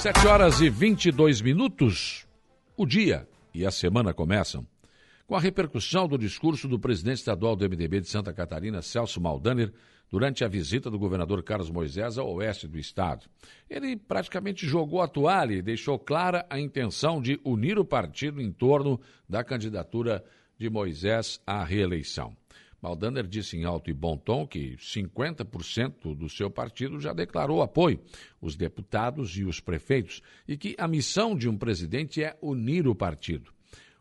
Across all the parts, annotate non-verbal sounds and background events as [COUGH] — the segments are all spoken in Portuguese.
Sete horas e 22 minutos. O dia e a semana começam com a repercussão do discurso do presidente estadual do MDB de Santa Catarina, Celso Maldaner, durante a visita do governador Carlos Moisés ao oeste do estado. Ele praticamente jogou a toalha e deixou clara a intenção de unir o partido em torno da candidatura de Moisés à reeleição. Maldaner disse em alto e bom tom que 50% do seu partido já declarou apoio, os deputados e os prefeitos, e que a missão de um presidente é unir o partido.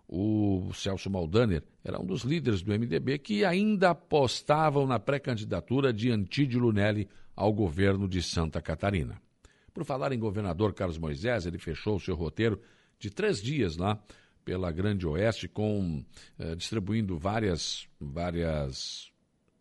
O Celso Maldaner era um dos líderes do MDB que ainda apostavam na pré-candidatura de Antídio Lunelli ao governo de Santa Catarina. Por falar em governador Carlos Moisés, ele fechou o seu roteiro de três dias lá pela Grande Oeste, com eh, distribuindo várias, várias,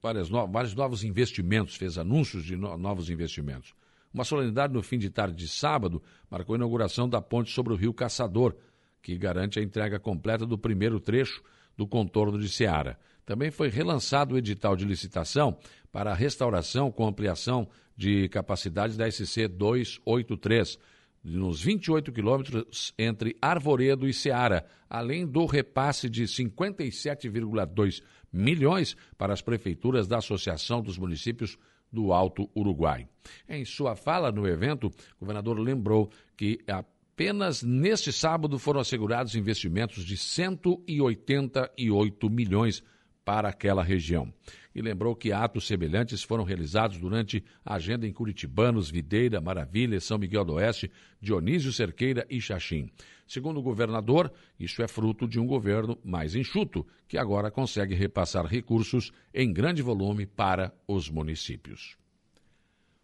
várias no, vários novos investimentos, fez anúncios de no, novos investimentos. Uma solenidade no fim de tarde de sábado marcou a inauguração da ponte sobre o Rio Caçador, que garante a entrega completa do primeiro trecho do contorno de Ceará. Também foi relançado o edital de licitação para a restauração com ampliação de capacidade da SC 283 nos 28 quilômetros entre Arvoredo e Ceará, além do repasse de 57,2 milhões para as prefeituras da Associação dos Municípios do Alto Uruguai. Em sua fala no evento, o governador lembrou que apenas neste sábado foram assegurados investimentos de 188 milhões para aquela região e lembrou que atos semelhantes foram realizados durante a agenda em Curitibanos, Videira, Maravilha, São Miguel do Oeste, Dionísio Cerqueira e Xaxim. Segundo o governador, isso é fruto de um governo mais enxuto, que agora consegue repassar recursos em grande volume para os municípios.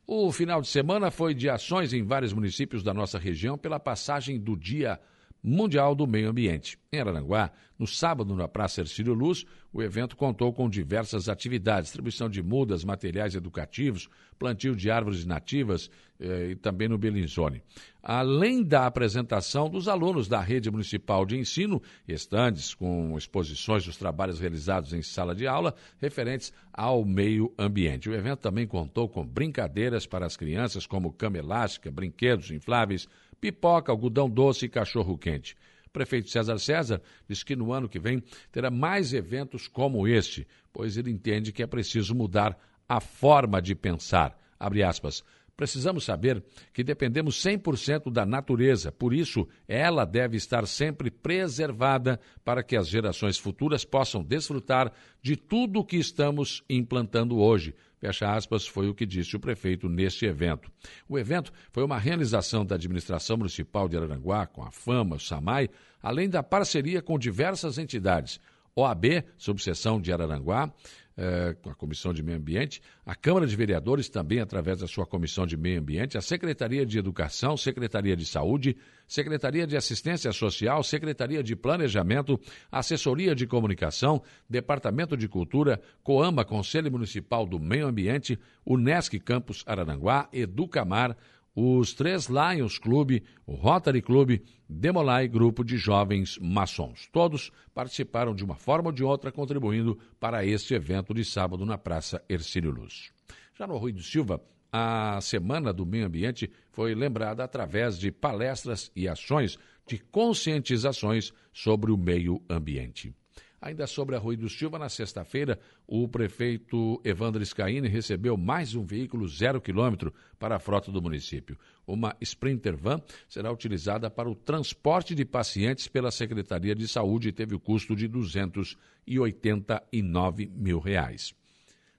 O final de semana foi de ações em vários municípios da nossa região pela passagem do Dia Mundial do Meio Ambiente. Em Araranguá, no sábado, na Praça Ercílio Luz, o evento contou com diversas atividades, distribuição de mudas, materiais educativos, plantio de árvores nativas eh, e também no Belinzone. Além da apresentação dos alunos da rede municipal de ensino, estandes com exposições dos trabalhos realizados em sala de aula referentes ao meio ambiente. O evento também contou com brincadeiras para as crianças, como cama elástica, brinquedos infláveis, pipoca, algodão doce e cachorro-quente. O prefeito César César diz que no ano que vem terá mais eventos como este, pois ele entende que é preciso mudar a forma de pensar. Abre aspas. Precisamos saber que dependemos 100% da natureza, por isso ela deve estar sempre preservada para que as gerações futuras possam desfrutar de tudo o que estamos implantando hoje, Fecha aspas, foi o que disse o prefeito neste evento. O evento foi uma realização da administração municipal de Araranguá, com a FAMA, o SAMAI, além da parceria com diversas entidades. OAB, subseção de Araranguá, eh, com a Comissão de Meio Ambiente, a Câmara de Vereadores também através da sua Comissão de Meio Ambiente, a Secretaria de Educação, Secretaria de Saúde, Secretaria de Assistência Social, Secretaria de Planejamento, Assessoria de Comunicação, Departamento de Cultura, Coama, Conselho Municipal do Meio Ambiente, Unesc Campus Araranguá, Educamar, os três Lions Clube, o Rotary Clube, Demolai Grupo de Jovens Maçons. Todos participaram de uma forma ou de outra, contribuindo para este evento de sábado na Praça Ercílio Luz. Já no Rui do Silva, a Semana do Meio Ambiente foi lembrada através de palestras e ações de conscientizações sobre o meio ambiente. Ainda sobre a Rui do Silva, na sexta-feira, o prefeito Evandro Scaini recebeu mais um veículo zero quilômetro para a frota do município. Uma Sprinter Van será utilizada para o transporte de pacientes pela Secretaria de Saúde e teve o custo de 289 mil reais.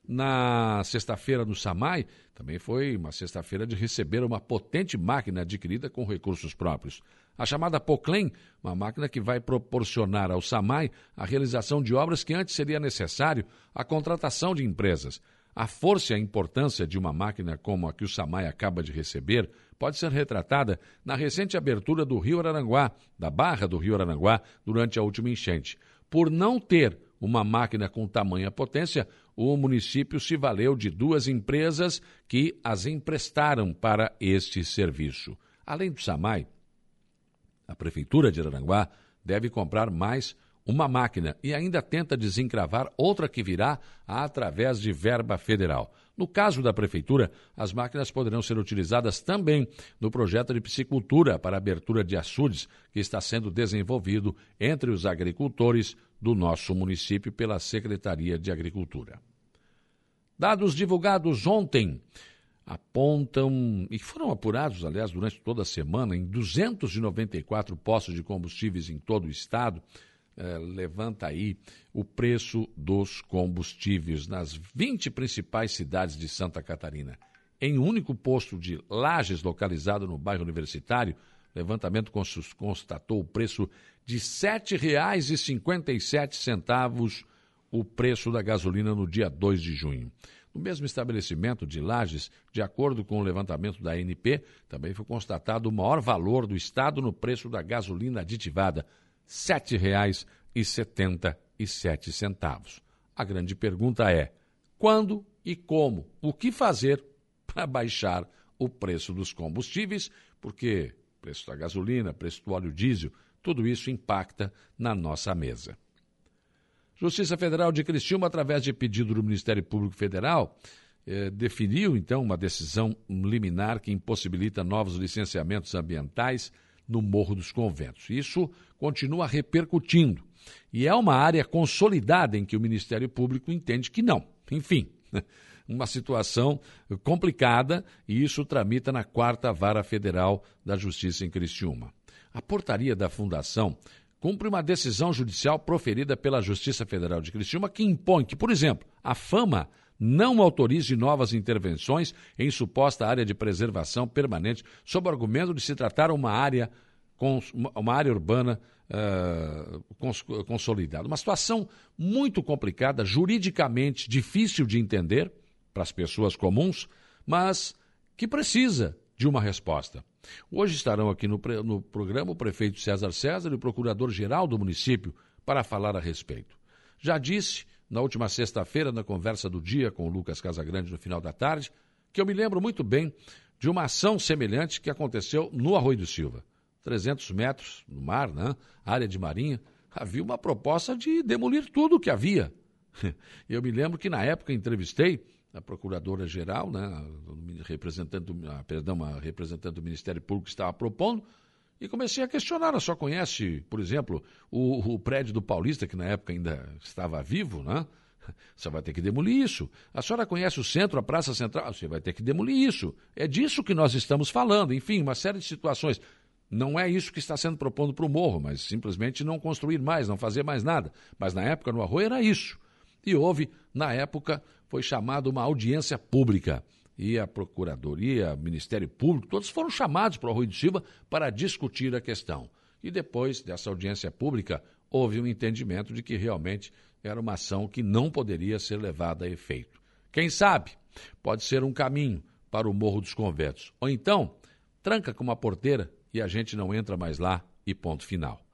Na sexta-feira no Samai, também foi uma sexta-feira de receber uma potente máquina adquirida com recursos próprios. A chamada Poclem, uma máquina que vai proporcionar ao SAMAI a realização de obras que antes seria necessário a contratação de empresas. A força e a importância de uma máquina como a que o SAMAI acaba de receber pode ser retratada na recente abertura do Rio Araranguá, da barra do Rio Araranguá, durante a última enchente. Por não ter uma máquina com tamanha potência, o município se valeu de duas empresas que as emprestaram para este serviço. Além do SAMAI, a Prefeitura de Araranguá deve comprar mais uma máquina e ainda tenta desencravar outra que virá através de verba federal. No caso da Prefeitura, as máquinas poderão ser utilizadas também no projeto de piscicultura para abertura de açudes que está sendo desenvolvido entre os agricultores do nosso município pela Secretaria de Agricultura. Dados divulgados ontem apontam, e foram apurados, aliás, durante toda a semana, em 294 postos de combustíveis em todo o estado, eh, levanta aí o preço dos combustíveis nas 20 principais cidades de Santa Catarina. Em um único posto de Lages, localizado no bairro Universitário, levantamento constatou o preço de R$ 7,57 o preço da gasolina no dia 2 de junho. No mesmo estabelecimento de Lages, de acordo com o levantamento da ANP, também foi constatado o maior valor do Estado no preço da gasolina aditivada, R$ 7,77. A grande pergunta é: quando e como? O que fazer [LAUGHS] para baixar o preço dos combustíveis? Porque preço da gasolina, preço do óleo diesel, tudo isso impacta na nossa mesa. Justiça Federal de Criciúma, através de pedido do Ministério Público Federal, eh, definiu então uma decisão liminar que impossibilita novos licenciamentos ambientais no Morro dos Conventos. Isso continua repercutindo. E é uma área consolidada em que o Ministério Público entende que não. Enfim, [LAUGHS] uma situação complicada e isso tramita na quarta vara federal da Justiça em Criciúma. A portaria da Fundação cumpre uma decisão judicial proferida pela Justiça Federal de Criciúma que impõe que, por exemplo, a fama não autorize novas intervenções em suposta área de preservação permanente, sob o argumento de se tratar uma área, uma área urbana uh, consolidada. Uma situação muito complicada, juridicamente difícil de entender para as pessoas comuns, mas que precisa de uma resposta. Hoje estarão aqui no, no programa o prefeito César César e o procurador-geral do município para falar a respeito. Já disse, na última sexta-feira, na conversa do dia com o Lucas Casagrande no final da tarde, que eu me lembro muito bem de uma ação semelhante que aconteceu no Arroio do Silva. 300 metros no mar, né? área de marinha, havia uma proposta de demolir tudo o que havia. [LAUGHS] Eu me lembro que na época entrevistei a procuradora-geral, né, representante, perdão, a representante do Ministério Público que estava propondo, e comecei a questionar. Só conhece, por exemplo, o, o, prédio do Paulista, que na época ainda estava vivo, né? Você vai ter que demolir isso. A senhora conhece o centro, a Praça Central? Você vai ter que demolir isso. É disso que nós estamos falando. Enfim, uma série de situações. Não é isso que está sendo proposto para o morro, mas simplesmente não construir mais, não fazer mais nada. Mas na época, no Arroio, era isso. E houve, na época, foi chamada uma audiência pública. E a Procuradoria, o Ministério Público, todos foram chamados para o Rui de Silva para discutir a questão. E depois dessa audiência pública, houve um entendimento de que realmente era uma ação que não poderia ser levada a efeito. Quem sabe pode ser um caminho para o Morro dos Conventos. Ou então, tranca com uma porteira e a gente não entra mais lá e ponto final.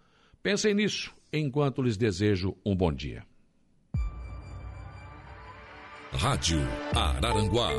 Pensem nisso enquanto lhes desejo um bom dia. Rádio Araranguá